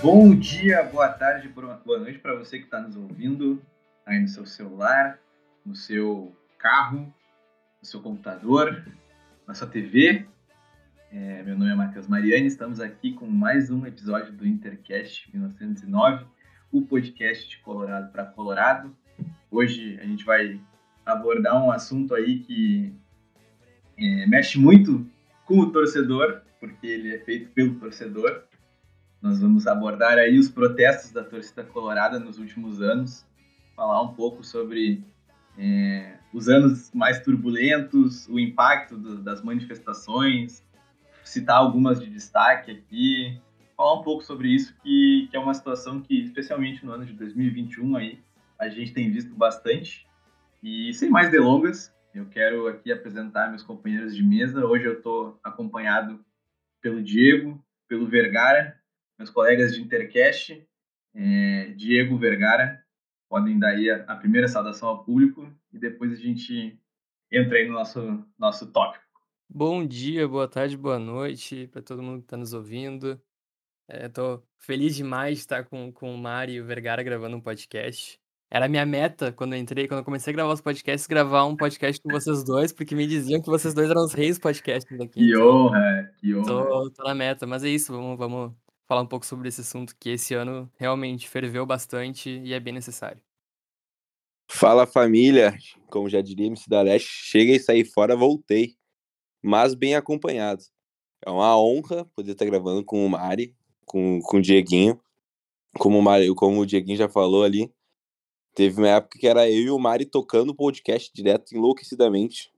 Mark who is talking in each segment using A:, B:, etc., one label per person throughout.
A: Bom dia, boa tarde, boa noite para você que está nos ouvindo aí no seu celular, no seu carro, no seu computador, na sua TV. É, meu nome é Matheus Mariani, estamos aqui com mais um episódio do Intercast 1909, o podcast de Colorado para Colorado. Hoje a gente vai abordar um assunto aí que é, mexe muito com o torcedor, porque ele é feito pelo torcedor. Nós vamos abordar aí os protestos da torcida colorada nos últimos anos, falar um pouco sobre é, os anos mais turbulentos, o impacto do, das manifestações, citar algumas de destaque aqui, falar um pouco sobre isso, que, que é uma situação que, especialmente no ano de 2021, aí, a gente tem visto bastante. E sem mais delongas, eu quero aqui apresentar meus companheiros de mesa. Hoje eu estou acompanhado pelo Diego, pelo Vergara, meus colegas de Intercast. É, Diego Vergara, podem dar aí a, a, primeira saudação ao público e depois a gente entra aí no nosso, nosso tópico.
B: Bom dia, boa tarde, boa noite para todo mundo que está nos ouvindo. Estou feliz demais de estar com, com o Mari e o Vergara gravando um podcast. Era a minha meta quando eu entrei, quando eu comecei a gravar os podcasts, gravar um podcast com vocês dois, porque me diziam que vocês dois eram os reis podcasts daqui.
A: Que então, honra, que honra.
B: Tô, tô na meta, mas é isso, vamos, vamos falar um pouco sobre esse assunto que esse ano realmente ferveu bastante e é bem necessário.
C: Fala família, como já diria MC da Leste, chega e sair fora, voltei, mas bem acompanhado. É uma honra poder estar gravando com o Mari, com, com o Dieguinho. Como o, Mari, como o Dieguinho já falou ali, Teve uma época que era eu e o Mari tocando o podcast direto enlouquecidamente.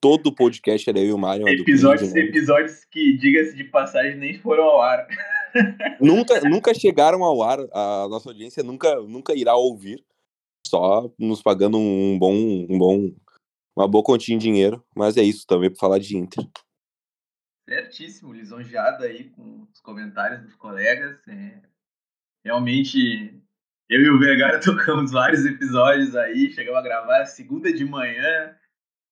C: Todo o podcast era eu e o Mari.
A: Episódios, episódios que, diga-se de passagem, nem foram ao ar.
C: nunca, nunca chegaram ao ar. A nossa audiência nunca, nunca irá ouvir. Só nos pagando um bom, um bom, uma boa quantia em dinheiro. Mas é isso também para falar de Inter.
A: Certíssimo, lisonjeado aí com os comentários dos colegas. É, realmente eu e o Vergara tocamos vários episódios aí, chegamos a gravar segunda de manhã.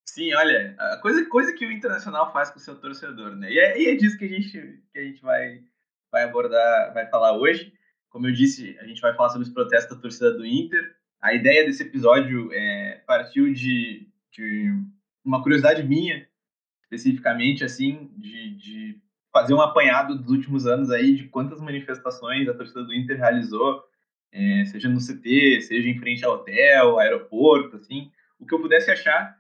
A: Sim, olha, a coisa, coisa que o Internacional faz com o seu torcedor, né? E é, e é disso que a gente, que a gente vai, vai abordar, vai falar hoje. Como eu disse, a gente vai falar sobre os protestos da torcida do Inter. A ideia desse episódio é, partiu de, de uma curiosidade minha, especificamente, assim, de, de fazer um apanhado dos últimos anos aí de quantas manifestações a torcida do Inter realizou é, seja no CT, seja em frente ao hotel, aeroporto, assim, o que eu pudesse achar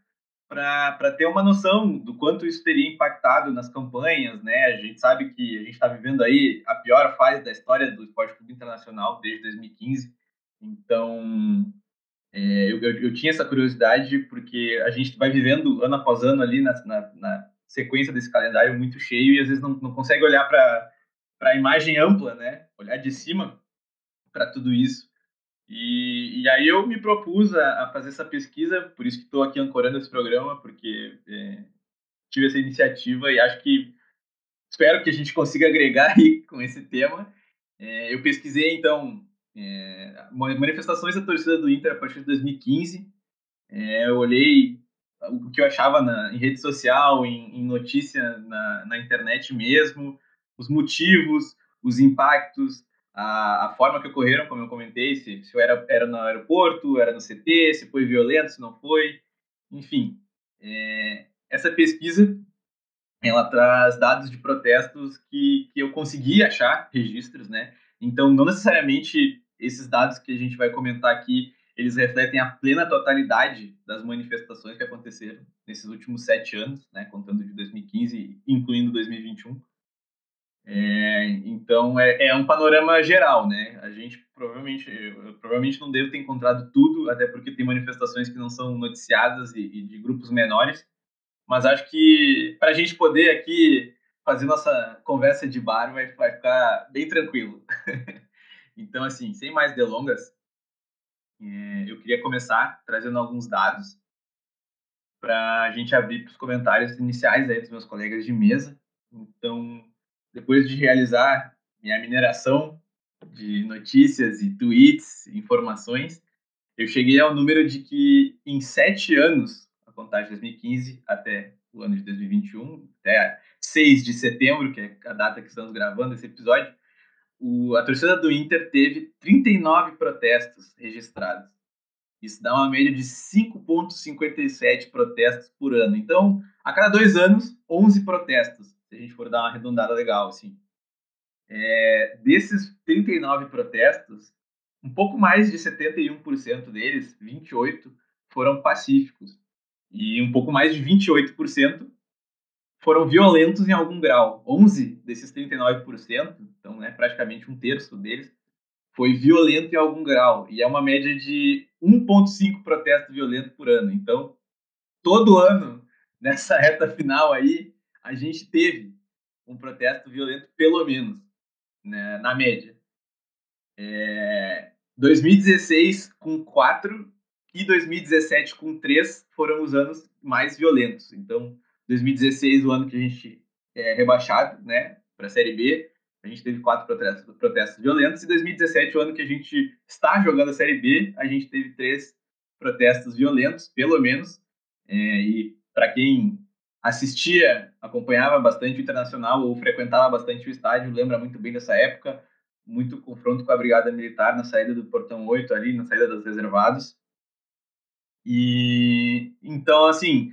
A: para ter uma noção do quanto isso teria impactado nas campanhas, né? A gente sabe que a gente está vivendo aí a pior fase da história do esporte clube internacional desde 2015, então é, eu, eu, eu, tinha essa curiosidade porque a gente vai vivendo ano após ano ali na, na, na sequência desse calendário muito cheio e às vezes não, não consegue olhar para a imagem ampla, né? Olhar de cima para tudo isso. E, e, aí eu me propus a, a, fazer essa pesquisa, por isso que estou aqui ancorando esse programa, porque é, tive essa iniciativa e acho que espero que a gente consiga agregar aí com esse tema. É, eu pesquisei, então, é, manifestações da torcida do Inter a partir de 2015. É, eu olhei o que eu achava na, em rede social, em, em notícia na, na internet mesmo, os motivos, os impactos, a, a forma que ocorreram, como eu comentei, se, se era, era no aeroporto, era no CT, se foi violento, se não foi, enfim. É, essa pesquisa, ela traz dados de protestos que, que eu consegui achar, registros, né? Então, não necessariamente esses dados que a gente vai comentar aqui, eles refletem a plena totalidade das manifestações que aconteceram nesses últimos sete anos, né? Contando de 2015, incluindo 2021. É, então é, é, um panorama geral, né? A gente provavelmente, provavelmente não devo ter encontrado tudo, até porque tem manifestações que não são noticiadas e, e de grupos menores. Mas acho que para a gente poder aqui fazer nossa conversa de bar vai, vai ficar bem tranquilo. então, assim, sem mais delongas, é, eu queria começar trazendo alguns dados para a gente abrir para os comentários iniciais aí dos meus colegas de mesa. Então, depois de realizar minha mineração de notícias e tweets, informações, eu cheguei ao número de que em sete anos, a contagem de 2015 até o ano de 2021, até 6 de setembro, que é a data que estamos gravando esse episódio, o, a torcida do Inter teve 39 protestos registrados. Isso dá uma média de 5,57 protestos por ano. Então, a cada dois anos, 11 protestos, se a gente for dar uma arredondada legal, assim. É, desses 39 protestos, um pouco mais de 71% deles, 28, foram pacíficos. E um pouco mais de 28% foram violentos em algum grau. 11 desses 39%, então né, praticamente um terço deles, foi violento em algum grau. E é uma média de 1,5 protestos violentos por ano. Então, todo ano, nessa reta final aí, a gente teve um protesto violento, pelo menos, né, na média. É, 2016 com 4 e 2017 com 3 foram os anos mais violentos. Então, 2016, o ano que a gente é rebaixado, né, para a Série B, a gente teve quatro protestos, protestos violentos. E 2017, o ano que a gente está jogando a Série B, a gente teve três protestos violentos, pelo menos. É, e para quem assistia, acompanhava bastante o Internacional ou frequentava bastante o estádio, lembra muito bem dessa época. Muito confronto com a Brigada Militar na saída do Portão 8, ali, na saída dos reservados. E então, assim,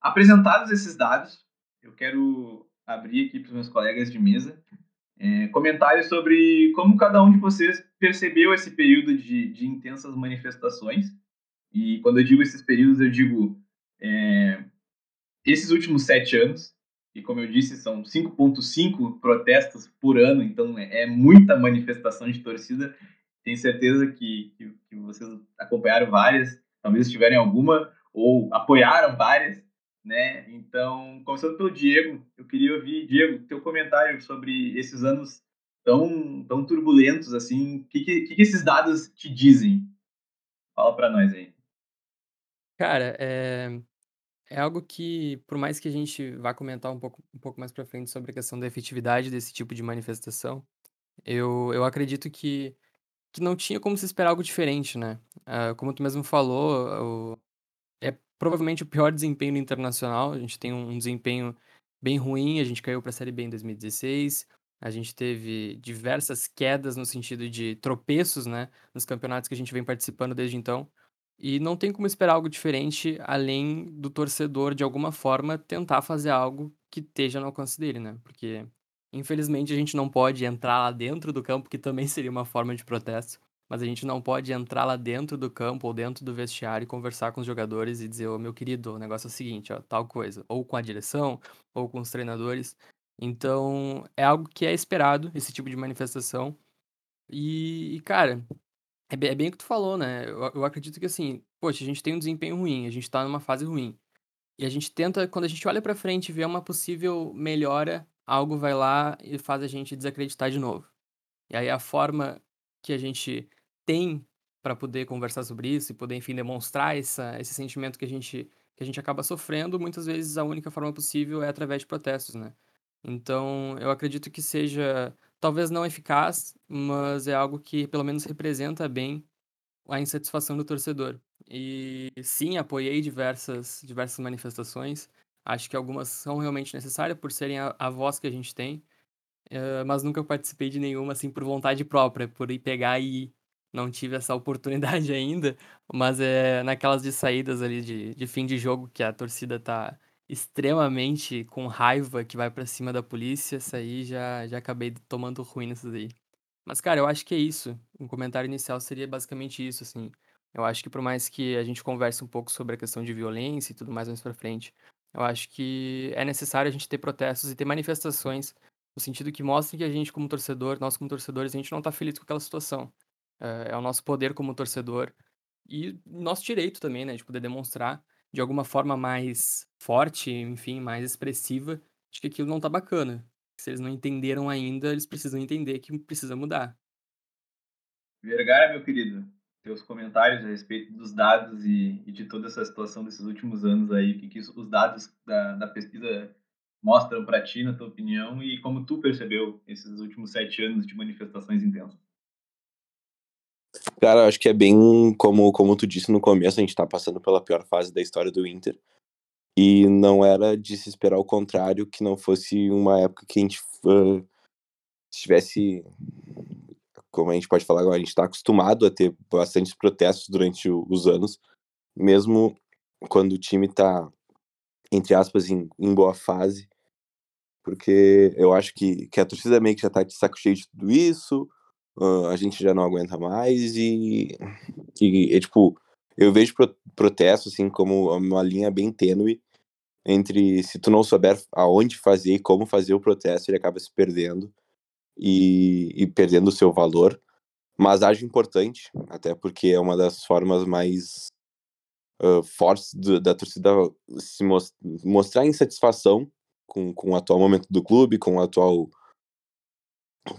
A: apresentados esses dados, eu quero abrir aqui para os meus colegas de mesa é, comentários sobre como cada um de vocês percebeu esse período de, de intensas manifestações. E quando eu digo esses períodos, eu digo é, esses últimos sete anos. E como eu disse, são 5,5 protestos por ano, então é, é, muita manifestação de torcida. Tenho certeza que, que, que vocês acompanharam várias, talvez tiverem alguma, ou apoiaram várias né? Então, começando pelo Diego, eu queria ouvir, Diego, teu comentário sobre esses anos tão, tão turbulentos, assim, o que, que, que, esses dados te dizem? Fala para nós aí.
B: Cara, é, é algo que, por mais que a gente vá comentar um pouco, um pouco mais para frente sobre a questão da efetividade desse tipo de manifestação, eu, eu acredito que, que não tinha como se esperar algo diferente, né? Uh, como tu mesmo falou, o, é provavelmente o pior desempenho internacional. A gente tem um desempenho bem ruim, a gente caiu para a Série B em 2016. A gente teve diversas quedas no sentido de tropeços, né, nos campeonatos que a gente vem participando desde então. E não tem como esperar algo diferente além do torcedor, de alguma forma, tentar fazer algo que esteja no alcance dele, né? Porque, infelizmente, a gente não pode entrar lá dentro do campo, que também seria uma forma de protesto mas a gente não pode entrar lá dentro do campo ou dentro do vestiário e conversar com os jogadores e dizer, ô oh, meu querido, o negócio é o seguinte, ó, tal coisa, ou com a direção, ou com os treinadores. Então, é algo que é esperado, esse tipo de manifestação. E, cara, é bem, é bem o que tu falou, né? Eu, eu acredito que assim, poxa, a gente tem um desempenho ruim, a gente tá numa fase ruim. E a gente tenta, quando a gente olha para frente e vê uma possível melhora, algo vai lá e faz a gente desacreditar de novo. E aí a forma que a gente tem para poder conversar sobre isso e poder, enfim, demonstrar essa, esse sentimento que a gente que a gente acaba sofrendo, muitas vezes a única forma possível é através de protestos, né? Então, eu acredito que seja talvez não eficaz, mas é algo que pelo menos representa bem a insatisfação do torcedor. E sim, apoiei diversas diversas manifestações. Acho que algumas são realmente necessárias por serem a, a voz que a gente tem, uh, mas nunca participei de nenhuma assim por vontade própria, por ir pegar e não tive essa oportunidade ainda, mas é naquelas de saídas ali de, de fim de jogo que a torcida tá extremamente com raiva que vai para cima da polícia, essa aí já, já acabei tomando ruim nessas aí. Mas, cara, eu acho que é isso. Um comentário inicial seria basicamente isso, assim. Eu acho que por mais que a gente converse um pouco sobre a questão de violência e tudo mais mais pra frente, eu acho que é necessário a gente ter protestos e ter manifestações no sentido que mostrem que a gente, como torcedor, nós como torcedores, a gente não tá feliz com aquela situação. É, é o nosso poder como torcedor e nosso direito também, né, de poder demonstrar de alguma forma mais forte, enfim, mais expressiva, de que aquilo não tá bacana. Se eles não entenderam ainda, eles precisam entender que precisa mudar.
A: Vergara, meu querido, teus comentários a respeito dos dados e, e de toda essa situação desses últimos anos aí, o que, que os dados da, da pesquisa mostram para ti, na tua opinião, e como tu percebeu esses últimos sete anos de manifestações intensas?
C: Cara, acho que é bem como, como tu disse no começo, a gente tá passando pela pior fase da história do Inter. E não era de se esperar o contrário, que não fosse uma época que a gente uh, se tivesse, como a gente pode falar agora, a gente está acostumado a ter bastantes protestos durante o, os anos, mesmo quando o time está, entre aspas, em, em, boa fase, porque eu acho que, que a torcida meio que já está de saco cheio de tudo isso, a gente já não aguenta mais e, e, e tipo, eu vejo pro, protesto assim como uma linha bem tênue entre se tu não souber aonde fazer e como fazer o protesto, ele acaba se perdendo e, e perdendo o seu valor. Mas acho importante, até porque é uma das formas mais uh, fortes do, da torcida se most mostrar insatisfação com, com o atual momento do clube, com o atual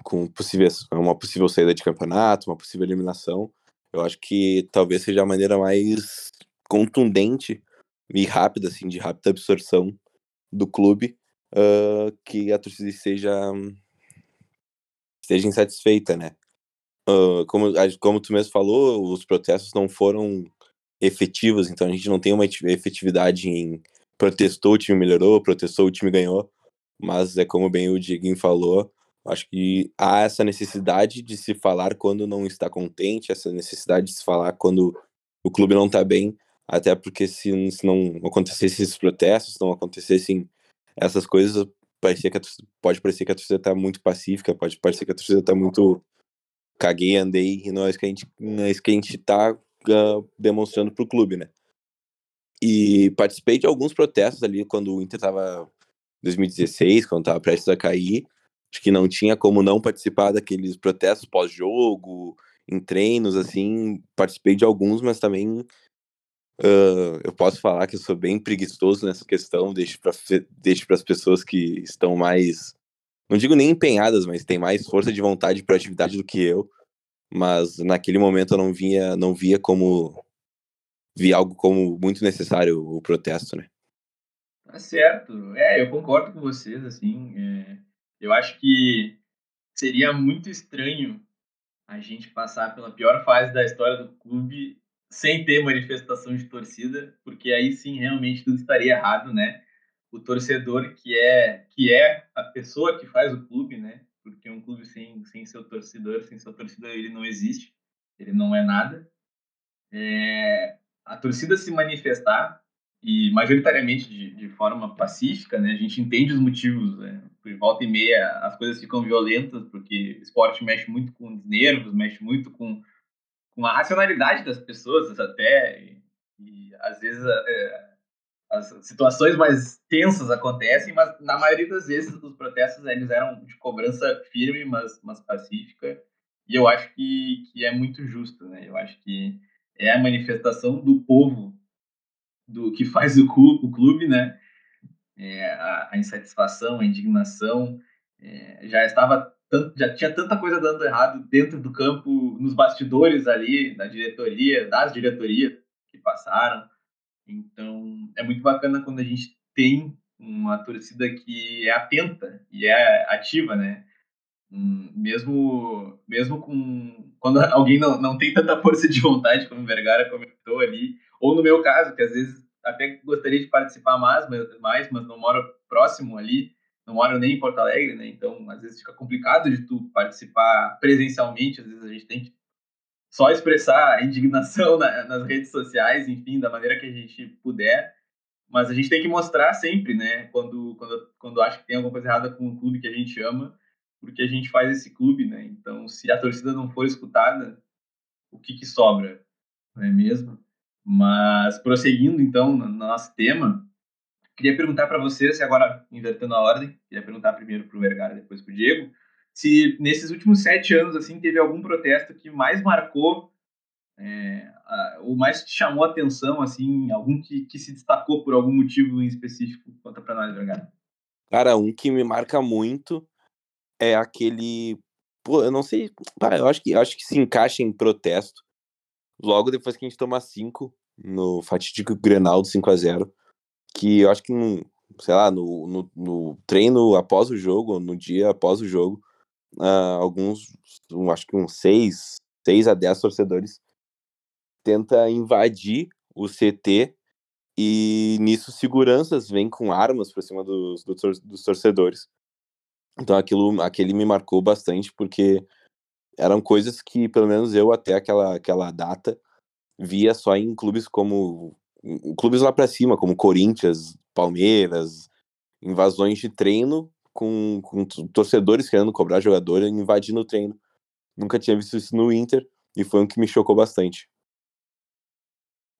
C: com possível, uma possível saída de campeonato, uma possível eliminação. Eu acho que talvez seja a maneira mais contundente e rápida, assim, de rápida absorção do clube, uh, que a torcida seja esteja insatisfeita, né? Uh, como, como tu mesmo falou, os protestos não foram efetivos, então a gente não tem uma efetividade em protestou, o time melhorou, protestou, o time ganhou, mas é como bem o Dieguinho falou, acho que há essa necessidade de se falar quando não está contente, essa necessidade de se falar quando o clube não está bem, até porque se, se não acontecessem esses protestos, se não acontecessem essas coisas, parecia que a pode parecer que a torcida está muito pacífica, pode parecer que a torcida está muito caguei, andei, e não é isso que a gente, não é isso que a gente tá uh, demonstrando pro clube, né? E participei de alguns protestos ali quando o Inter estava 2016, quando estava prestes a cair. Acho que não tinha como não participar daqueles protestos pós-jogo, em treinos, assim. Participei de alguns, mas também Uh, eu posso falar que eu sou bem preguiçoso nessa questão, deixo para deixo as pessoas que estão mais, não digo nem empenhadas, mas têm mais força de vontade e proatividade do que eu. Mas naquele momento eu não via, não via como via algo como muito necessário o protesto, né?
A: Tá certo. É, eu concordo com vocês, assim. É, eu acho que seria muito estranho a gente passar pela pior fase da história do clube sem ter manifestação de torcida, porque aí sim realmente tudo estaria errado, né? O torcedor que é que é a pessoa que faz o clube, né? Porque um clube sem, sem seu torcedor, sem seu torcedor, ele não existe, ele não é nada. É, a torcida se manifestar e majoritariamente de, de forma pacífica, né? A gente entende os motivos, né? Por volta e meia as coisas ficam violentas porque esporte mexe muito com os nervos, mexe muito com com a racionalidade das pessoas até, e, e às vezes é, as situações mais tensas acontecem, mas na maioria das vezes os protestos eles eram de cobrança firme, mas, mas pacífica, e eu acho que, que é muito justo, né? Eu acho que é a manifestação do povo do que faz o clube, o clube né? É, a, a, insatisfação, a indignação, é, já estava tanto, já tinha tanta coisa dando errado dentro do campo, nos bastidores ali, da diretoria, das diretorias que passaram. Então, é muito bacana quando a gente tem uma torcida que é atenta e é ativa, né? Hum, mesmo, mesmo com quando alguém não, não tem tanta força de vontade, como o Vergara comentou ali, ou no meu caso, que às vezes até gostaria de participar mais, mais mas não moro próximo ali, não moro nem em Porto Alegre, né? Então, às vezes fica complicado de tu participar presencialmente, às vezes a gente tem que só expressar a indignação na, nas redes sociais, enfim, da maneira que a gente puder, mas a gente tem que mostrar sempre, né, quando, quando, quando acha que tem alguma coisa errada com o clube que a gente ama, porque a gente faz esse clube, né? Então, se a torcida não for escutada, o que que sobra, não é mesmo? Mas prosseguindo então no nosso tema, Queria perguntar para vocês, agora invertendo a ordem, queria perguntar primeiro para o Vergara, depois para o Diego, se nesses últimos sete anos assim teve algum protesto que mais marcou é, a, ou mais te chamou a atenção, assim, algum que, que se destacou por algum motivo em específico? Conta para nós, Vergara.
C: Cara, um que me marca muito é aquele, pô, eu não sei, ah, eu acho que acho que se encaixa em protesto. Logo depois que a gente toma cinco no fatídico Grenal do 5 a 0 que eu acho que, sei lá, no, no, no treino após o jogo, no dia após o jogo, uh, alguns, um, acho que uns seis, seis a dez torcedores tenta invadir o CT e nisso seguranças vêm com armas para cima dos, dos, torcedores. Então aquilo, aquele me marcou bastante porque eram coisas que, pelo menos eu até aquela, aquela data, via só em clubes como clubes lá para cima, como Corinthians, Palmeiras, invasões de treino com, com torcedores querendo cobrar jogador e invadindo o treino. Nunca tinha visto isso no Inter e foi um que me chocou bastante.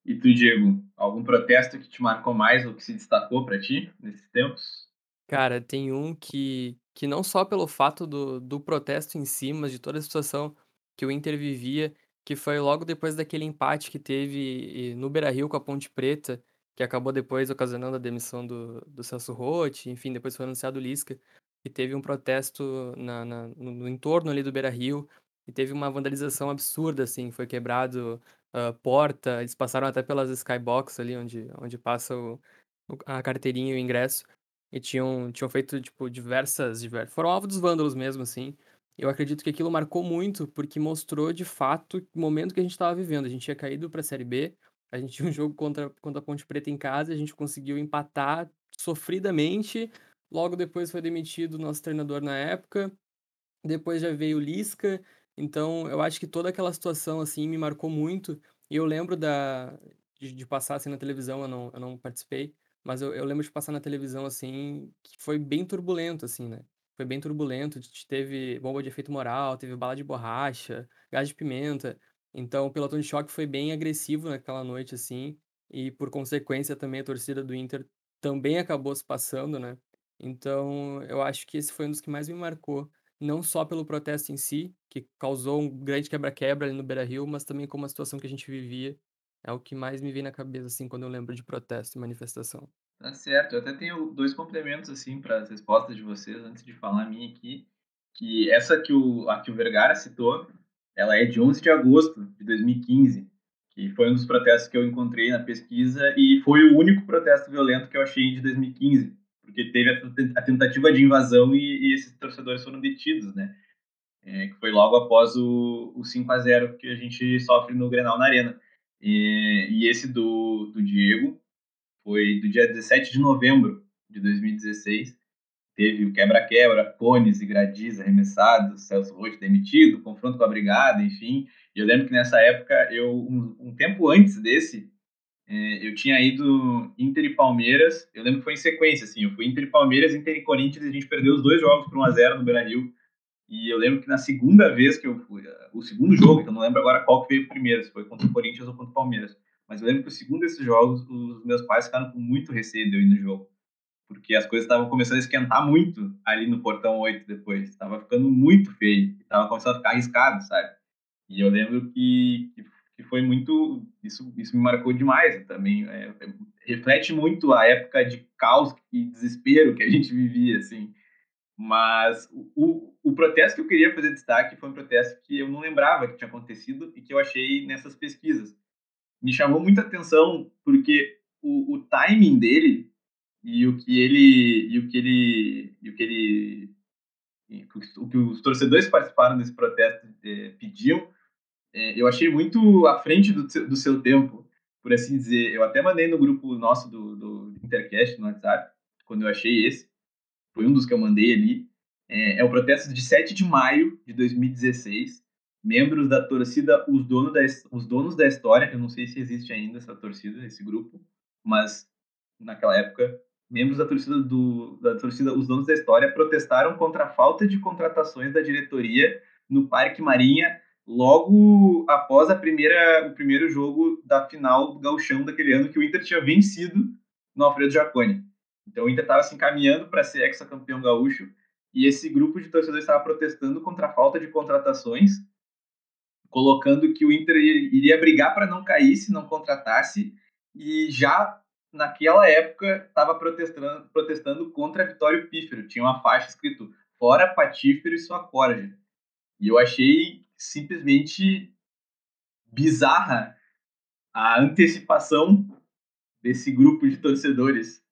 A: E tu, Diego, algum protesto que te marcou mais ou que se destacou para ti nesses tempos?
B: Cara, tem um que, que não só pelo fato do, do protesto em si, mas de toda a situação que o Inter vivia, que foi logo depois daquele empate que teve no Beira-Rio com a Ponte Preta, que acabou depois ocasionando a demissão do, do Celso Rotti, enfim, depois foi anunciado o Lisca, e teve um protesto na, na no, no entorno ali do Beira-Rio, e teve uma vandalização absurda, assim, foi quebrado uh, porta, eles passaram até pelas skybox ali, onde, onde passa o, a carteirinha e o ingresso, e tinham, tinham feito, tipo, diversas, diversas. Foram alvo dos vândalos mesmo, assim. Eu acredito que aquilo marcou muito, porque mostrou de fato o momento que a gente estava vivendo. A gente tinha caído para a Série B, a gente tinha um jogo contra, contra a Ponte Preta em casa, a gente conseguiu empatar sofridamente. Logo depois foi demitido o nosso treinador na época. Depois já veio o Lisca. Então, eu acho que toda aquela situação, assim, me marcou muito. E eu lembro da, de, de passar, assim, na televisão, eu não, eu não participei, mas eu, eu lembro de passar na televisão, assim, que foi bem turbulento, assim, né? Foi bem turbulento, teve bomba de efeito moral, teve bala de borracha, gás de pimenta. Então, o pelotão de choque foi bem agressivo naquela noite, assim, e por consequência também a torcida do Inter também acabou se passando, né? Então, eu acho que esse foi um dos que mais me marcou, não só pelo protesto em si, que causou um grande quebra-quebra ali no Beira-Rio, mas também como a situação que a gente vivia é o que mais me vem na cabeça, assim, quando eu lembro de protesto e manifestação.
A: Tá certo. Eu até tenho dois complementos, assim, para as respostas de vocês, antes de falar a minha aqui. Que essa que o, a que o Vergara citou, ela é de 11 de agosto de 2015, que foi um dos protestos que eu encontrei na pesquisa e foi o único protesto violento que eu achei de 2015, porque teve a tentativa de invasão e, e esses torcedores foram detidos, né? É, que foi logo após o, o 5 a 0 que a gente sofre no Grenal na Arena. E, e esse do, do Diego foi do dia 17 de novembro de 2016. Teve o quebra-quebra, cones e gradis arremessados, Celso Rotti demitido, confronto com a brigada, enfim. E eu lembro que nessa época, eu um, um tempo antes desse, é, eu tinha ido Inter e Palmeiras. Eu lembro que foi em sequência, assim. Eu fui Inter e Palmeiras, Inter e Corinthians, e a gente perdeu os dois jogos por 1x0 no Beira-Rio. E eu lembro que na segunda vez que eu fui, o segundo jogo, que eu não lembro agora qual que veio primeiro, se foi contra o Corinthians ou contra o Palmeiras. Mas eu lembro que o segundo desses jogos, os meus pais ficaram com muito receio de eu ir no jogo. Porque as coisas estavam começando a esquentar muito ali no portão 8 depois. Estava ficando muito feio. Estava começando a ficar arriscado, sabe? E eu lembro que, que foi muito. Isso, isso me marcou demais também. É, reflete muito a época de caos e desespero que a gente vivia, assim. Mas o, o protesto que eu queria fazer destaque foi um protesto que eu não lembrava que tinha acontecido e que eu achei nessas pesquisas. Me chamou muita atenção porque o, o timing dele e o que ele e o que ele e o que ele o que os torcedores que participaram desse protesto é, pediam, é, eu achei muito à frente do, do seu tempo, por assim dizer. Eu até mandei no grupo nosso do, do Intercast no WhatsApp, quando eu achei esse, foi um dos que eu mandei ali. É, é o protesto de 7 de maio de 2016. Membros da torcida Os Donos da, Os Donos da História, eu não sei se existe ainda essa torcida, esse grupo, mas naquela época, membros da torcida, do, da torcida Os Donos da História protestaram contra a falta de contratações da diretoria no Parque Marinha logo após a primeira, o primeiro jogo da final do Gauchão daquele ano que o Inter tinha vencido no Alfredo Jaconi. Então o Inter estava se encaminhando para ser ex-campeão gaúcho e esse grupo de torcedores estava protestando contra a falta de contratações, colocando que o Inter iria brigar para não cair se não contratasse e já naquela época estava protestando, protestando contra Vitório Pífero. Tinha uma faixa escrito fora Patífero e sua corja. E eu achei simplesmente bizarra a antecipação desse grupo de torcedores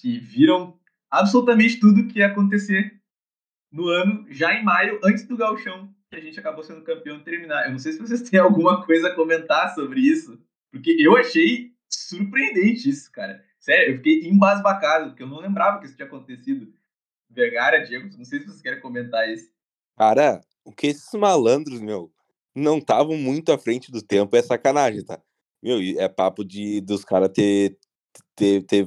A: que viram absolutamente tudo que ia acontecer no ano, já em maio, antes do Galchão, que a gente acabou sendo campeão terminar. Eu não sei se vocês têm alguma coisa a comentar sobre isso, porque eu achei surpreendente isso, cara. Sério, eu fiquei embasbacado, porque eu não lembrava que isso tinha acontecido. Vergara, Diego, não sei se vocês querem comentar isso.
C: Cara, o que esses malandros, meu, não estavam muito à frente do tempo é sacanagem, tá? Meu, é papo de dos caras ter, ter, ter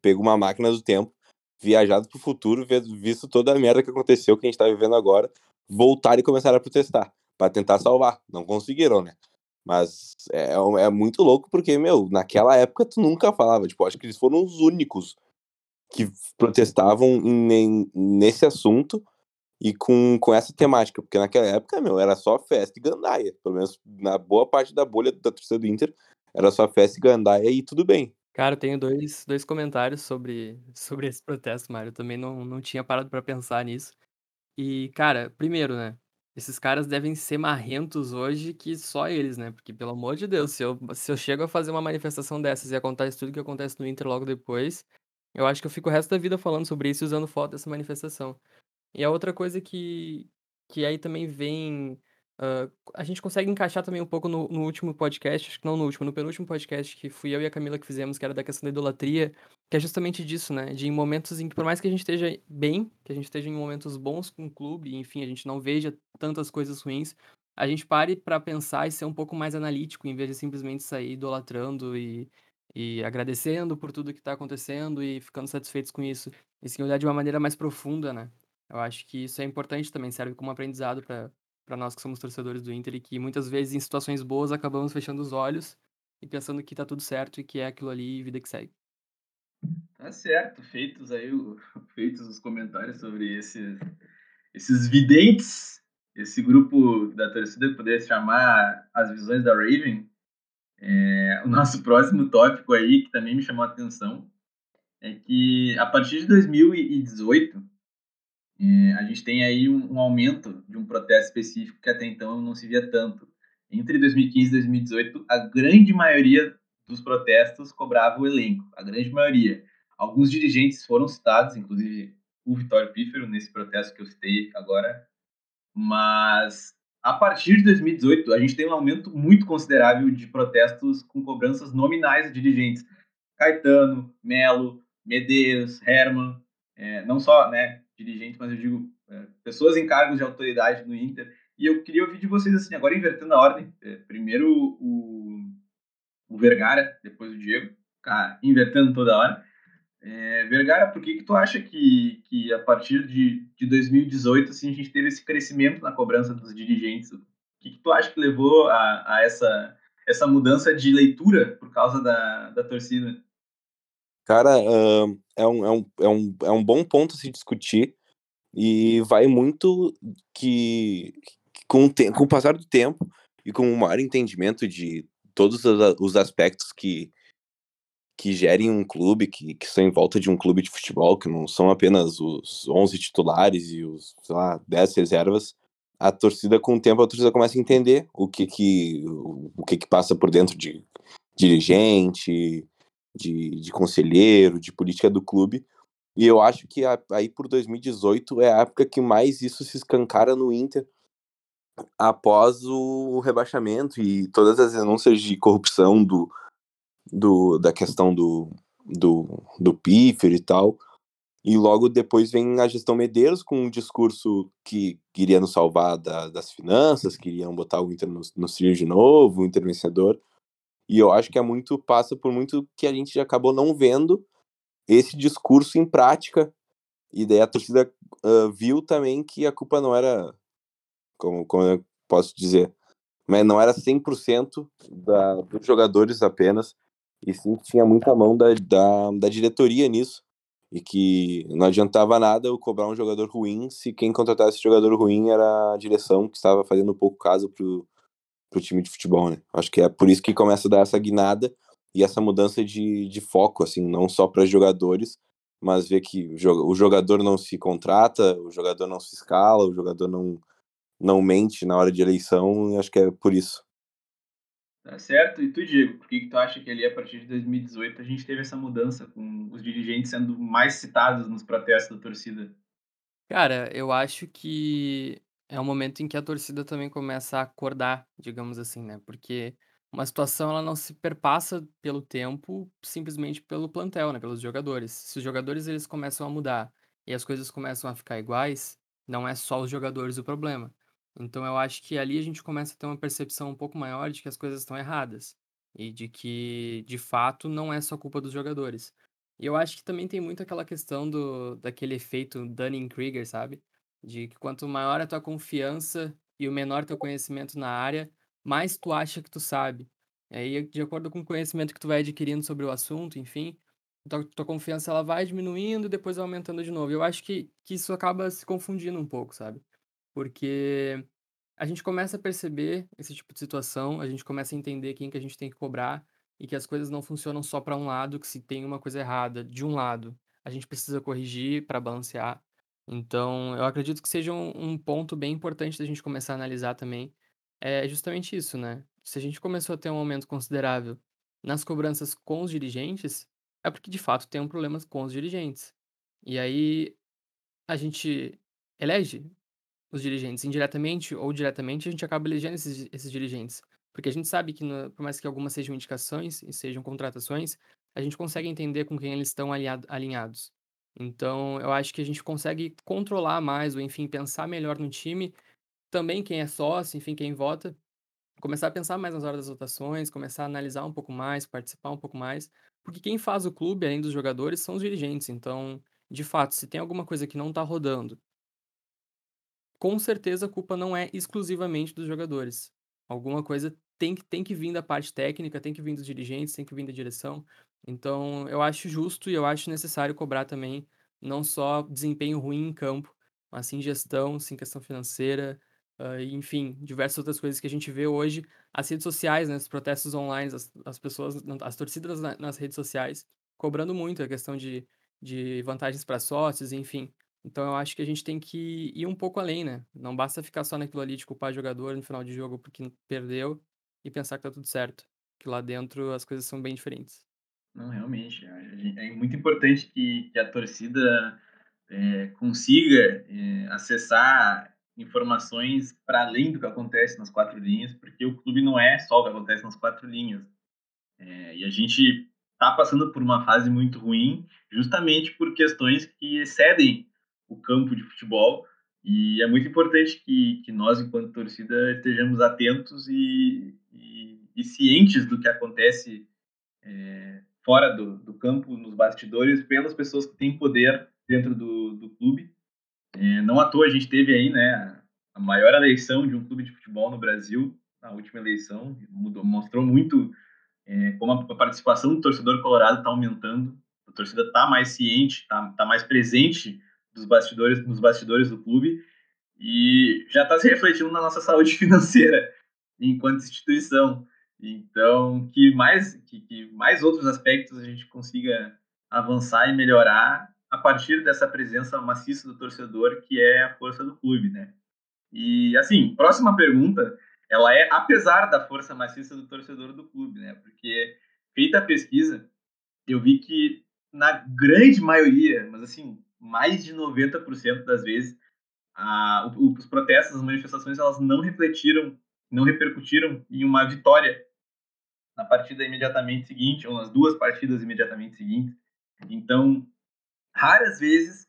C: pego uma máquina do tempo, viajado pro futuro, visto toda a merda que aconteceu, que a gente tá vivendo agora, voltar e começar a protestar, para tentar salvar. Não conseguiram, né? Mas é, é muito louco porque, meu, naquela época tu nunca falava. Tipo, acho que eles foram os únicos que protestavam em, nesse assunto e com, com essa temática. Porque naquela época, meu, era só festa e gandaia. Pelo menos na boa parte da bolha da torcida do Inter, era só festa e gandaia e tudo bem.
B: Cara, eu tenho dois, dois comentários sobre, sobre esse protesto, Mário. Eu também não, não tinha parado para pensar nisso. E, cara, primeiro, né? Esses caras devem ser marrentos hoje que só eles, né? Porque, pelo amor de Deus, se eu, se eu chego a fazer uma manifestação dessas e acontece tudo que acontece no Inter logo depois, eu acho que eu fico o resto da vida falando sobre isso e usando foto dessa manifestação. E a outra coisa que, que aí também vem Uh, a gente consegue encaixar também um pouco no, no, último podcast, acho que não no último, no penúltimo podcast, que fui eu e a Camila que fizemos, que era da questão da idolatria, que é justamente disso, né? De em momentos em que, por mais que a gente esteja bem, que a gente esteja em momentos bons com o clube, enfim, a gente não veja tantas coisas ruins, a gente pare para pensar e ser um pouco mais analítico, em vez de simplesmente sair idolatrando e, e agradecendo por tudo que está acontecendo e ficando satisfeitos com isso. E sim olhar de uma maneira mais profunda, né? Eu acho que isso é importante também, serve como aprendizado para para nós que somos torcedores do Inter e que muitas vezes em situações boas acabamos fechando os olhos e pensando que tá tudo certo e que é aquilo ali vida que segue.
A: Tá certo, feitos aí feitos os comentários sobre esses esses videntes, esse grupo da torcida que poderia chamar as visões da Raven. É, o nosso próximo tópico aí que também me chamou a atenção é que a partir de 2018 é, a gente tem aí um, um, aumento de um protesto específico que até então não se via tanto. Entre 2015 e 2018, a grande maioria dos protestos cobrava o elenco, a grande maioria. Alguns dirigentes foram citados, inclusive o Vitório Pífero, nesse protesto que eu citei agora, mas a partir de 2018, a gente tem um aumento muito considerável de protestos com cobranças nominais de dirigentes. Caetano, Melo, Medeiros, Herman, é, não só né, dirigentes, mas eu digo é, pessoas em cargos de autoridade no Inter. E eu queria ouvir de vocês, assim, agora invertendo a ordem. É, primeiro o, o Vergara, depois o Diego. Cara, invertendo toda hora. É, Vergara, por que, que tu acha que, que a partir de, de 2018 assim, a gente teve esse crescimento na cobrança dos dirigentes? O que, que tu acha que levou a, a essa, essa mudança de leitura por causa da, da torcida?
C: Cara, uh, é, um, é, um, é, um, é um bom ponto se discutir e vai muito que, que com, o te, com o passar do tempo e com um maior entendimento de todos os aspectos que, que gerem um clube, que, que estão em volta de um clube de futebol, que não são apenas os 11 titulares e os, sei lá, 10 reservas, a torcida, com o tempo, a torcida começa a entender o que que, o que, que passa por dentro de dirigente, de, de conselheiro, de política do clube. E eu acho que aí por 2018 é a época que mais isso se escancara no Inter após o rebaixamento e todas as denúncias de corrupção do, do da questão do, do, do Pífero e tal. E logo depois vem a gestão Medeiros com um discurso que queria nos salvar da, das finanças, queriam botar o Inter no, no de novo, o Inter vencedor. E eu acho que é muito, passa por muito que a gente acabou não vendo esse discurso em prática. E daí a torcida uh, viu também que a culpa não era, como, como eu posso dizer, mas não era 100% da, dos jogadores apenas, e sim tinha muita mão da, da, da diretoria nisso. E que não adiantava nada eu cobrar um jogador ruim se quem contratasse esse jogador ruim era a direção que estava fazendo pouco caso pro, pro time de futebol, né? Acho que é por isso que começa a dar essa guinada e essa mudança de, de foco, assim, não só para jogadores, mas ver que o jogador não se contrata, o jogador não se escala, o jogador não, não mente na hora de eleição, acho que é por isso.
A: Tá certo. E tu, Diego, por que, que tu acha que ali, a partir de 2018, a gente teve essa mudança, com os dirigentes sendo mais citados nos protestos da torcida?
B: Cara, eu acho que é um momento em que a torcida também começa a acordar, digamos assim, né? Porque uma situação ela não se perpassa pelo tempo, simplesmente pelo plantel, né? Pelos jogadores. Se os jogadores eles começam a mudar e as coisas começam a ficar iguais, não é só os jogadores o problema. Então eu acho que ali a gente começa a ter uma percepção um pouco maior de que as coisas estão erradas e de que, de fato, não é só culpa dos jogadores. E eu acho que também tem muito aquela questão do daquele efeito Dunning-Kruger, sabe? De que quanto maior a tua confiança e o menor teu conhecimento na área, mais tu acha que tu sabe. E aí, de acordo com o conhecimento que tu vai adquirindo sobre o assunto, enfim, tua, tua confiança ela vai diminuindo e depois aumentando de novo. Eu acho que, que isso acaba se confundindo um pouco, sabe? Porque a gente começa a perceber esse tipo de situação, a gente começa a entender quem que a gente tem que cobrar e que as coisas não funcionam só para um lado, que se tem uma coisa errada de um lado, a gente precisa corrigir para balancear. Então, eu acredito que seja um, um ponto bem importante da gente começar a analisar também. É justamente isso, né? Se a gente começou a ter um aumento considerável nas cobranças com os dirigentes, é porque de fato tem um problema com os dirigentes. E aí a gente elege os dirigentes, indiretamente ou diretamente, a gente acaba elegendo esses, esses dirigentes. Porque a gente sabe que, no, por mais que algumas sejam indicações e sejam contratações, a gente consegue entender com quem eles estão alinhado, alinhados. Então, eu acho que a gente consegue controlar mais, ou enfim, pensar melhor no time. Também quem é sócio, enfim, quem vota, começar a pensar mais nas horas das votações, começar a analisar um pouco mais, participar um pouco mais. Porque quem faz o clube, além dos jogadores, são os dirigentes. Então, de fato, se tem alguma coisa que não está rodando, com certeza a culpa não é exclusivamente dos jogadores. Alguma coisa tem que, tem que vir da parte técnica, tem que vir dos dirigentes, tem que vir da direção. Então, eu acho justo e eu acho necessário cobrar também não só desempenho ruim em campo, mas sim gestão, sim questão financeira, uh, enfim, diversas outras coisas que a gente vê hoje. As redes sociais, né, os protestos online, as, as pessoas, as torcidas nas redes sociais, cobrando muito a questão de, de vantagens para sócios, enfim. Então eu acho que a gente tem que ir um pouco além, né? Não basta ficar só naquilo ali de culpar jogador no final de jogo porque perdeu e pensar que tá tudo certo. Que lá dentro as coisas são bem diferentes.
A: Não, realmente. É muito importante que, que a torcida é, consiga é, acessar informações para além do que acontece nas quatro linhas, porque o clube não é só o que acontece nas quatro linhas. É, e a gente está passando por uma fase muito ruim, justamente por questões que excedem o campo de futebol. E é muito importante que, que nós, enquanto torcida, estejamos atentos e, e, e cientes do que acontece é, fora do, do, campo, nos bastidores, pelas pessoas que têm poder dentro do, do clube. É, não à toa a gente teve aí né, a maior eleição de um clube de futebol no Brasil, na última eleição, mudou, mostrou muito é, como a participação do torcedor colorado está aumentando, a torcida está mais ciente, está tá mais presente dos bastidores, nos bastidores do clube e já está se refletindo na nossa saúde financeira enquanto instituição. Então, que mais, que, que mais outros aspectos a gente consiga avançar e melhorar a partir dessa presença maciça do torcedor, que é a força do clube, né? E, assim, próxima pergunta, ela é apesar da força maciça do torcedor do clube, né? Porque, feita a pesquisa, eu vi que, na grande maioria, mas, assim, mais de 90% das vezes, a, os protestos, as manifestações, elas não refletiram, não repercutiram em uma vitória na partida imediatamente seguinte, ou nas duas partidas imediatamente seguintes. Então, raras vezes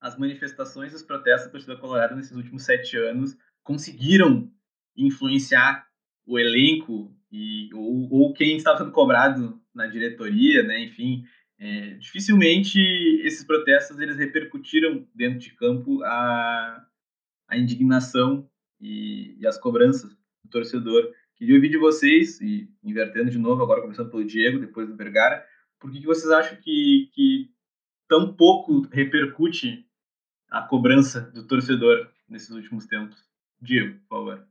A: as manifestações e os protestos da torcida colorada nesses últimos sete anos conseguiram influenciar o elenco e ou, ou quem estava sendo cobrado na diretoria, né? Enfim, é, dificilmente esses protestos eles repercutiram dentro de campo a, a indignação e, e as cobranças do torcedor. Queria ouvir de vocês, e invertendo de novo, agora começando pelo Diego, depois do Vergara, por que, vocês acham que, que tão pouco repercute a cobrança do torcedor nesses últimos tempos? Diego, por favor.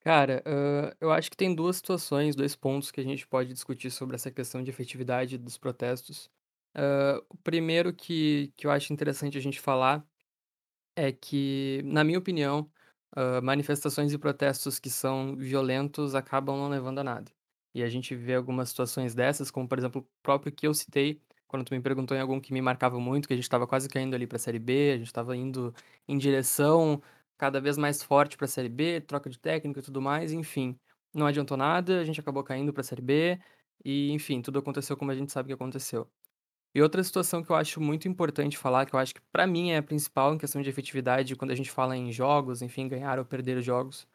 B: Cara, hã, eu acho que tem duas situações, dois pontos que a gente pode discutir sobre essa questão de efetividade dos protestos. Hã, o primeiro que que eu acho interessante a gente falar é que, na minha opinião, hã, manifestações e protestos que são violentos acabam não levando a nada. E a gente vê algumas situações dessas, como por exemplo, o próprio que eu citei, quando tu me perguntou em algum que me marcava muito, que a gente estava quase caindo ali para a Série B, a gente estava indo em direção cada vez mais forte para a Série B, troca de técnico e tudo mais, enfim. Não adiantou nada, a gente acabou caindo para a Série B e, enfim, tudo aconteceu como a gente sabe que aconteceu. E outra situação que eu acho muito importante falar, que eu acho que pra mim é a principal em questão de efetividade quando a gente fala em jogos, enfim, ganhar ou perder jogos,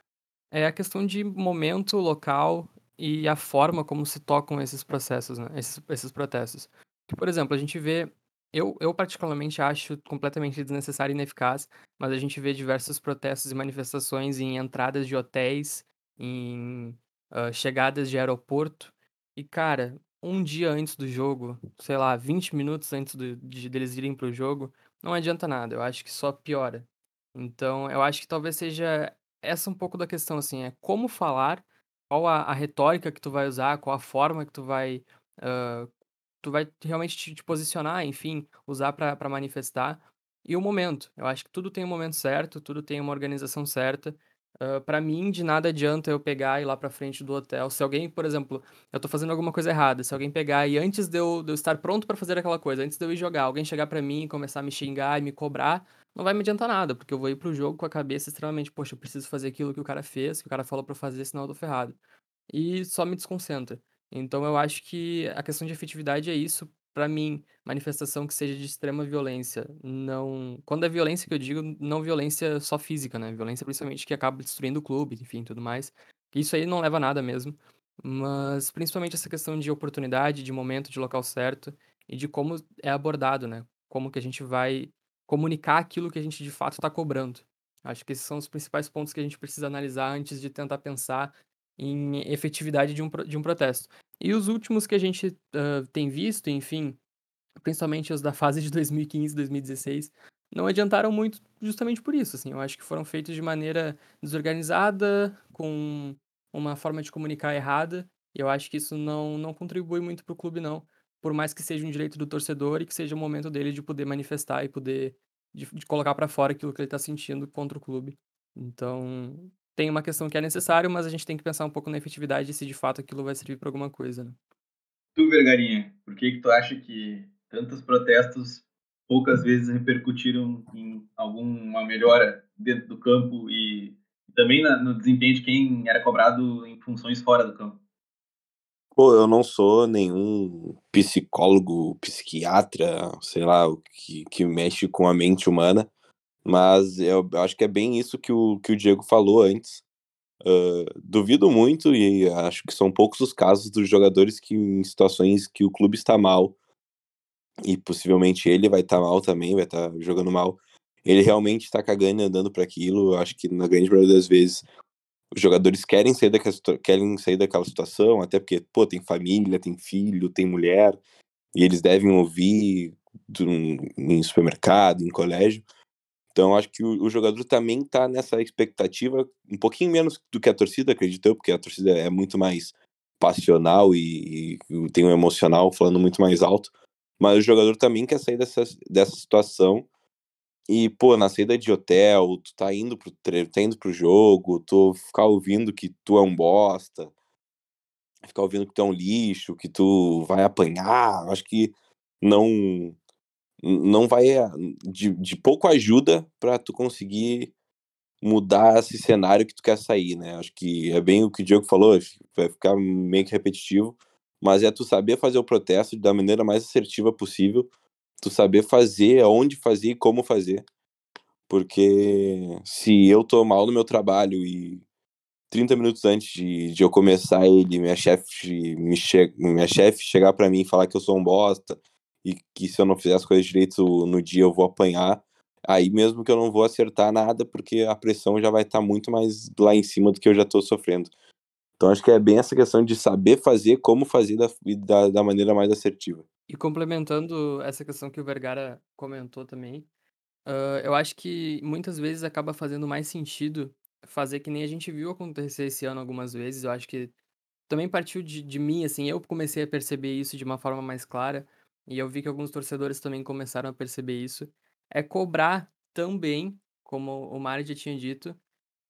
B: é a questão de momento, local e a forma como se tocam esses processos, né, esses esses protestos. Que, por exemplo, a gente vê eu eu particularmente acho completamente desnecessário e ineficaz, mas a gente vê diversos protestos e manifestações em entradas de hotéis, em, hã, chegadas de aeroporto, e cara, um dia antes do jogo, sei lá, 20 minutos antes do de deles irem para o jogo, não adianta nada, eu acho que só piora. Então eu acho que talvez seja essa um pouco da questão, assim, é como falar, qual a a retórica que tu vai usar, qual a forma que tu vai, hã, tu vai realmente te te posicionar, enfim, usar pra manifestar, e o momento. Eu acho que tudo tem um momento certo, tudo tem uma organização certa. Hã, pra mim, de nada adianta eu pegar e ir lá pra frente do hotel se alguém, por exemplo, eu tô fazendo alguma coisa errada, se alguém pegar e antes de eu de eu estar pronto pra fazer aquela coisa, antes de eu ir jogar, alguém chegar pra mim e começar a me xingar e me cobrar, não vai me adiantar nada, porque eu vou ir para o jogo com a cabeça extremamente: "Poxa, eu preciso fazer aquilo que o cara fez, que o cara falou pra fazer, senão eu tô ferrado". E só me desconcentra. Então eu acho que a questão de efetividade é isso, pra mim, manifestação que seja de extrema violência, não quando é violência que eu digo, não violência só física, né, violência principalmente que acaba destruindo o clube, enfim, tudo mais. Isso aí não leva a nada mesmo, mas principalmente essa questão de oportunidade, de momento, de local certo e de como é abordado, né, como que a gente vai comunicar aquilo que a gente de fato tá cobrando. Acho que esses são os principais pontos que a gente precisa analisar antes de tentar pensar em efetividade de um de um protesto. E os últimos que a gente, hã, tem visto, enfim, principalmente os da fase de 2015, 2016, não adiantaram muito justamente por isso, assim, eu acho que foram feitos de maneira desorganizada, com uma forma de comunicar errada, e eu acho que isso não não contribui muito para o clube não, por mais que seja um direito do torcedor e que seja o momento dele de poder manifestar e poder de de colocar pra fora aquilo que ele tá sentindo contra o clube. Então, tem uma questão que é necessário, mas a gente tem que pensar um pouco na efetividade e se de fato aquilo vai servir pra alguma coisa, né.
A: Tu, Vergarinha, por que que tu acha que tantos protestos poucas vezes repercutiram em alguma melhora dentro do campo e também na no desempenho de quem era cobrado em funções fora do campo?
C: Pô, eu não sou nenhum psicólogo, psiquiatra, sei lá, o que que mexe com a mente humana, mas eu acho que é bem isso que o que o Diego falou antes. Hã, duvido muito e acho que são poucos os casos dos jogadores que em situações que o clube está mal e possivelmente ele vai estar mal também, vai estar jogando mal, ele realmente tá cagando e andando pra aquilo, acho que na grande maioria das vezes, os jogadores querem sair daquela querem sair daquela situação, até porque, pô, tem família, tem filho, tem mulher, e eles devem ouvir do em supermercado, em colégio. Então acho que o o jogador também tá nessa expectativa, um pouquinho menos do que a torcida, acredito eu, porque a torcida é muito mais passional e e tem um emocional falando muito mais alto, mas o jogador também quer sair dessa dessa situação e, pô, na saída de hotel, tu tá indo para o tre tá indo para o jogo, tu ficar ouvindo que tu é um bosta ficar ouvindo que tu é um lixo, que tu vai apanhar, acho que não não vai a de de pouco ajuda pra tu conseguir mudar esse cenário que tu quer sair, né, acho que é bem o que o Diego falou, vai ficar meio que repetitivo, mas é tu saber fazer o protesto da maneira mais assertiva possível, tu saber fazer, aonde fazer e como fazer, porque se eu tô mal no meu trabalho e 30 minutos antes de de eu começar ele, minha chefe me che minha chefe chegar pra mim e falar que eu sou um bosta, e que se eu não fizer as coisas direito no dia eu vou apanhar, aí mesmo que eu não vou acertar nada, porque a pressão já vai estar muito mais lá em cima do que eu já tô sofrendo. Então acho que é bem essa questão de saber fazer, como fazer da da da maneira mais assertiva.
B: E complementando essa questão que o Vergara comentou também, hã, eu acho que muitas vezes acaba fazendo mais sentido fazer que nem a gente viu acontecer esse ano algumas vezes, eu acho que também partiu de de mim, assim, eu comecei a perceber isso de uma forma mais clara, e eu vi que alguns torcedores também começaram a perceber isso, é cobrar também, como o Mário já tinha dito,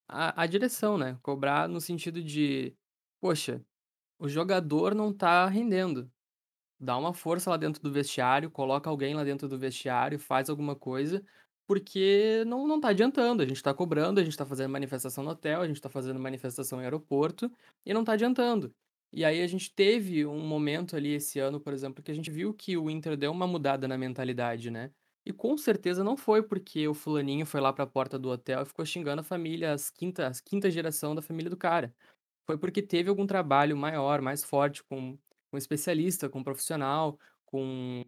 B: a a direção, né, cobrar no sentido de: "Poxa, o jogador não tá rendendo, dá uma força lá dentro do vestiário, coloca alguém lá dentro do vestiário, faz alguma coisa, porque não não tá adiantando, a gente tá cobrando, a gente tá fazendo manifestação no hotel, a gente tá fazendo manifestação em aeroporto, e não tá adiantando". E aí a gente teve um momento ali esse ano, por exemplo, que a gente viu que o Inter deu uma mudada na mentalidade, né? E com certeza não foi porque o fulaninho foi lá pra porta do hotel e ficou xingando a família, as quinta, as quinta geração da família do cara. Foi porque teve algum trabalho maior, mais forte, com, com um especialista, com um profissional, com,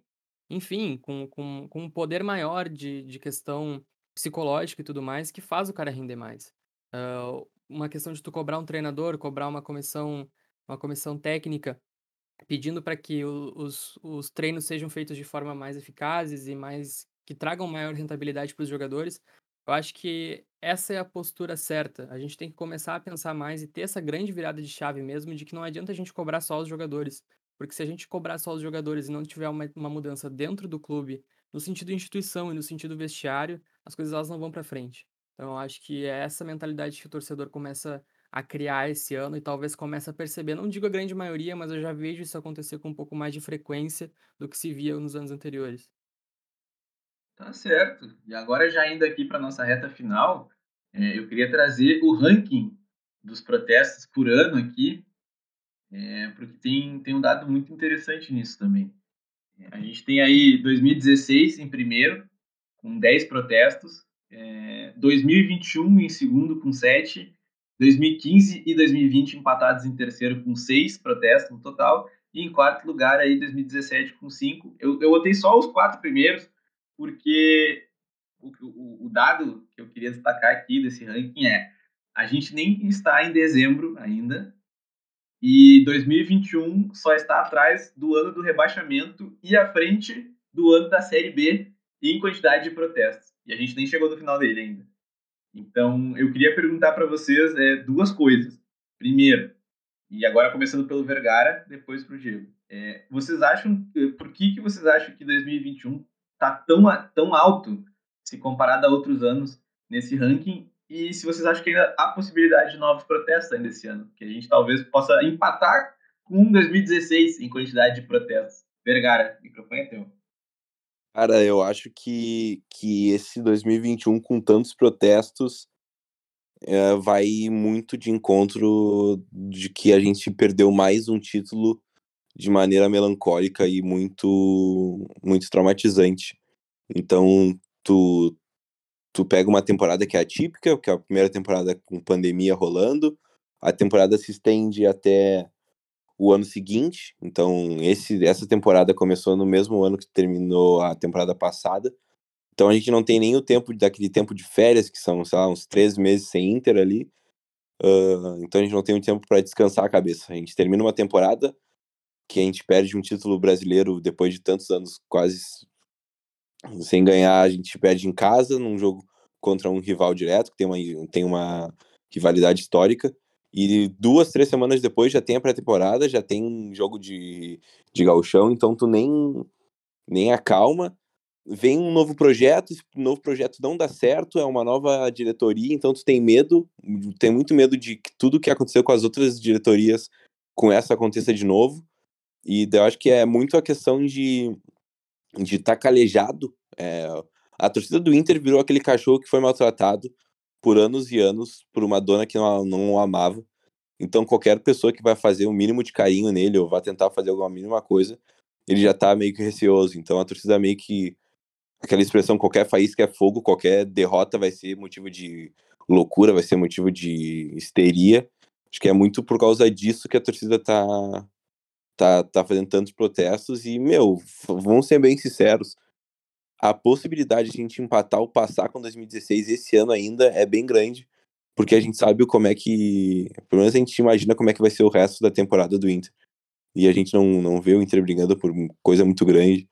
B: enfim, com, com, com um poder maior de, de questão psicológica e tudo mais, que faz o cara render mais. Ah, uma questão de tu cobrar um treinador, cobrar uma comissão, uma comissão técnica, pedindo para que o- os, os treinos sejam feitos de forma mais eficazes e mais que tragam maior rentabilidade para os jogadores. Eu acho que essa é a postura certa. A gente tem que começar a pensar mais e ter essa grande virada de chave mesmo, de que não adianta a gente cobrar só os jogadores. Porque se a gente cobrar só os jogadores e não tiver uma, uma mudança dentro do clube, no sentido instituição e no sentido vestiário, as coisas elas não vão para frente. Então eu acho que é essa mentalidade que o torcedor começa a criar esse ano e talvez comece a perceber, não digo a grande maioria, mas eu já vejo isso acontecer com um pouco mais de frequência do que se via nos anos anteriores.
A: Tá certo. E agora, já indo aqui para nossa reta final, é, eu queria trazer o ranking dos protestos por ano aqui, é, porque tem, tem um dado muito interessante nisso também. A gente tem aí 2016 em primeiro, com 10 protestos, é, 2021 em segundo, com 7, 2015 e 2020 empatados em terceiro, com 6 protestos no total, e em quarto lugar aí 2017 com 5. Eu, eu botei só os quatro primeiros, porque o, o, o dado que eu queria destacar aqui desse ranking é a gente nem está em dezembro ainda, e 2021 só está atrás do ano do rebaixamento e à frente do ano da Série B em quantidade de protestos. E a gente nem chegou no final dele ainda. Então, eu queria perguntar para vocês é, duas coisas. Primeiro, e agora começando pelo Vergara, depois para o Diego. É, vocês acham, por que, que vocês acham que 2021 está tão, tão alto se comparado a outros anos nesse ranking? E se vocês acham que ainda há possibilidade de novos protestos ainda esse ano, que a gente talvez possa empatar com 2016 em quantidade de protestos. Vergara, microfone é teu.
C: Cara, eu acho que, que esse 2021, com tantos protestos, é, vai muito de encontro de que a gente perdeu mais um título de maneira melancólica e muito, muito traumatizante. Então, tu, tu pega uma temporada que é atípica, que é a primeira temporada com pandemia rolando, a temporada se estende até o ano seguinte. Então, esse, essa temporada começou no mesmo ano que terminou a temporada passada. Então, a gente não tem nem o tempo daquele tempo de férias, que são, sei lá, uns três meses sem Inter ali. Uh, então, a gente não tem um tempo para descansar a cabeça. A gente termina uma temporada que a gente perde um título brasileiro depois de tantos anos quase sem ganhar, a gente perde em casa num jogo contra um rival direto, que tem uma, tem uma rivalidade histórica. E duas, três semanas depois já tem a pré-temporada, já tem jogo de, de gauchão, então tu nem, nem acalma. Vem um novo projeto, esse novo projeto não dá certo, é uma nova diretoria, então tu tem medo, tem muito medo de que tudo que aconteceu com as outras diretorias com essa aconteça de novo. E eu acho que é muito a questão de de estar tá calejado. É, a torcida do Inter virou aquele cachorro que foi maltratado por anos e anos por uma dona que não, não o amava. Então, qualquer pessoa que vai fazer o um mínimo de carinho nele ou vai tentar fazer alguma mínima coisa, ele já tá meio que receoso. Então, a torcida meio que. Aquela expressão, qualquer faísca é fogo, qualquer derrota vai ser motivo de loucura, vai ser motivo de histeria. Acho que é muito por causa disso que a torcida tá, tá, tá fazendo tantos protestos e, meu, vamos ser bem sinceros, a possibilidade de a gente empatar ou passar com 2016 esse ano ainda é bem grande, porque a gente sabe como é que, pelo menos a gente imagina como é que vai ser o resto da temporada do Inter. E a gente não, não vê o Inter brigando por coisa muito grande.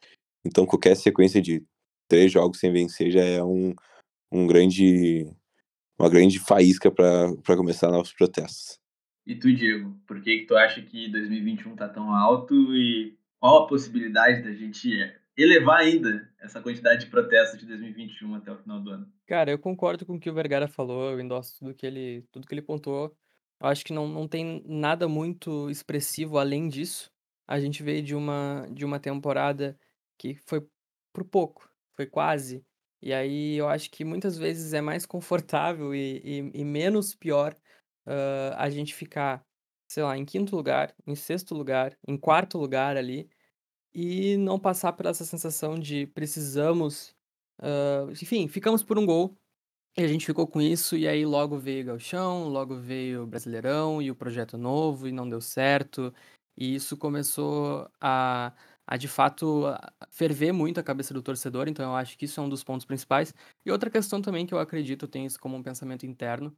C: Então qualquer sequência de três jogos sem vencer já é um, um grande uma grande faísca para começar novos protestos.
A: E tu, Diego, por que, que tu acha que 2021 tá tão alto e qual a possibilidade da gente elevar ainda essa quantidade de protestos de 2021 até o final do ano?
B: Cara, eu concordo com o que o Vergara falou, eu endosso tudo que ele, tudo que ele pontuou. Eu acho que não, não tem nada muito expressivo além disso. A gente veio de uma, de uma temporada que foi por pouco, foi quase. E aí eu acho que muitas vezes é mais confortável e, e, e menos pior uh, a gente ficar sei lá, em quinto lugar, em sexto lugar, em quarto lugar ali, e não passar por essa sensação de precisamos, uh, enfim, ficamos por um gol, e a gente ficou com isso, e aí logo veio Galchão, logo veio Brasileirão e o projeto novo, e não deu certo. E isso começou a, a de fato ferver muito a cabeça do torcedor, então eu acho que isso é um dos pontos principais. E outra questão também que eu acredito, eu tenho isso como um pensamento interno,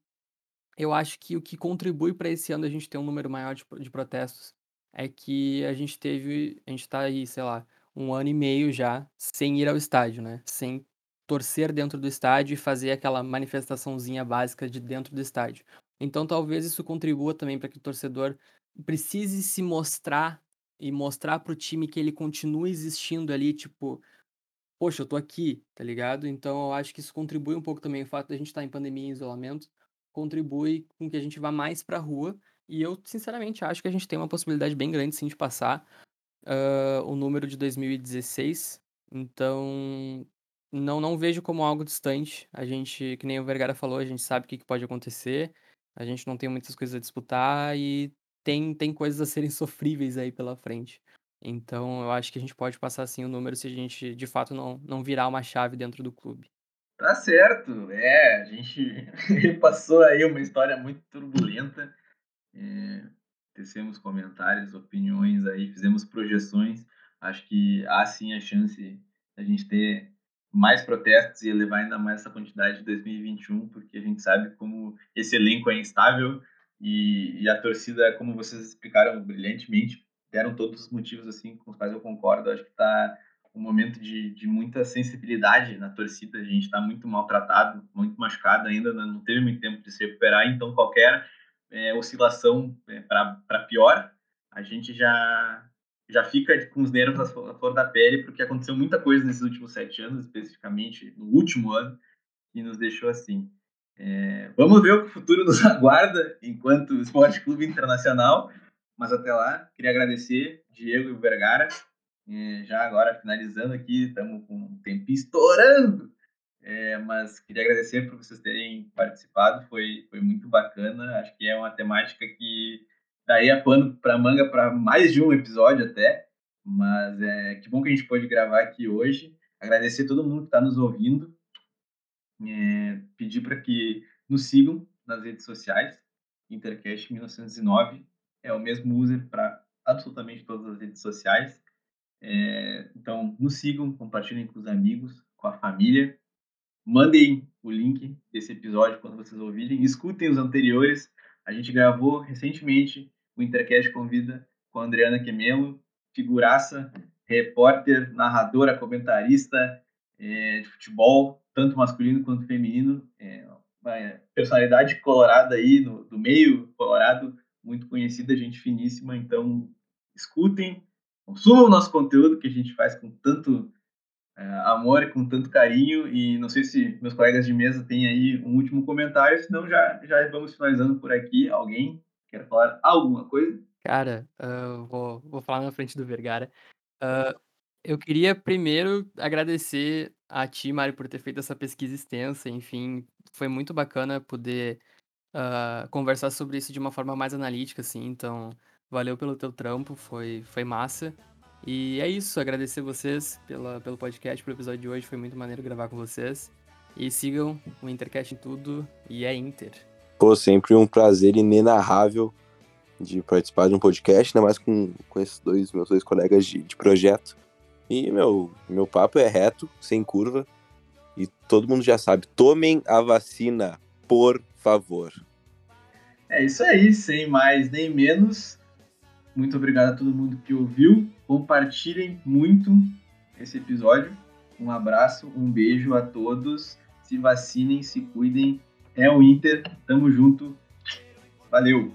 B: eu acho que o que contribui para esse ano a gente ter um número maior de, de protestos é que a gente teve, a gente tá aí, sei lá, um ano e meio já sem ir ao estádio, né? Sem torcer dentro do estádio e fazer aquela manifestaçãozinha básica de dentro do estádio. Então talvez isso contribua também para que o torcedor precise se mostrar e mostrar para o time que ele continua existindo ali, tipo, poxa, eu tô aqui, tá ligado? Então eu acho que isso contribui um pouco também o fato de a gente estar tá em pandemia e isolamento, contribui com que a gente vá mais pra rua. E eu, sinceramente, acho que a gente tem uma possibilidade bem grande, sim, de passar uh, o número de 2016. Então, não, não vejo como algo distante. A gente, que nem o Vergara falou, a gente sabe o que, que pode acontecer. A gente não tem muitas coisas a disputar e tem, tem coisas a serem sofríveis aí pela frente. Então, eu acho que a gente pode passar assim o número se a gente de fato não, não virar uma chave dentro do clube.
A: Tá certo, é, a gente passou aí uma história muito turbulenta. É, tecemos comentários, opiniões aí, fizemos projeções. Acho que há sim a chance da gente ter mais protestos e elevar ainda mais essa quantidade de 2021, porque a gente sabe como esse elenco é instável e, e a torcida, como vocês explicaram brilhantemente, deram todos os motivos assim com os quais eu concordo. Acho que está um momento de, de muita sensibilidade na torcida. A gente está muito maltratado, muito machucado ainda, não teve muito tempo de se recuperar, então qualquer é, oscilação é, para pior, a gente já já fica com os nervos à flor da pele, porque aconteceu muita coisa nesses últimos sete anos, especificamente no último ano, que nos deixou assim. É, vamos ver o que o futuro nos aguarda enquanto Esporte Clube Internacional, mas até lá, queria agradecer Diego e Vergara. É, já agora, finalizando aqui, estamos com um tempinho estourando, é, mas queria agradecer por vocês terem participado, foi, foi muito bacana. Acho que é uma temática que daria pano para manga para mais de um episódio até. Mas é que bom que a gente pôde gravar aqui hoje. Agradecer todo mundo que está nos ouvindo. É, pedir para que nos sigam nas redes sociais. Intercast 1909 é o mesmo user para absolutamente todas as redes sociais. É, então, nos sigam, compartilhem com os amigos, com a família. Mandem o link desse episódio quando vocês ouvirem. Escutem os anteriores. A gente gravou recentemente o Intercast convida com a Adriana Quemelo, figuraça, repórter, narradora, comentarista é, de futebol, tanto masculino quanto feminino. É, uma personalidade colorada aí, no, do meio colorado, muito conhecida, gente finíssima. Então, escutem, consumam o nosso conteúdo que a gente faz com tanto amor e com tanto carinho. E não sei se meus colegas de mesa têm aí um último comentário, senão já, já vamos finalizando por aqui. Alguém Quer falar alguma coisa?
B: Cara, uh, vou, vou falar na frente do Vergara. Uh, eu queria primeiro agradecer a ti, Mário, por ter feito essa pesquisa extensa. Enfim, foi muito bacana poder uh, conversar sobre isso de uma forma mais analítica, assim. Então, valeu pelo teu trampo, foi, foi massa. E é isso, agradecer vocês pela, pelo podcast, pelo episódio de hoje. Foi muito maneiro gravar com vocês. E sigam o Intercast em tudo e é Inter.
C: Pô, sempre um prazer inenarrável de participar de um podcast, ainda mais com, com esses dois meus dois colegas de, de projeto. E, meu, meu papo é reto, sem curva. E todo mundo já sabe, tomem a vacina, por favor.
A: É isso aí, sem mais nem menos. Muito obrigado a todo mundo que ouviu. Compartilhem muito esse episódio. Um abraço, um beijo a todos. Se vacinem, se cuidem é o Inter. Tamo junto. Valeu.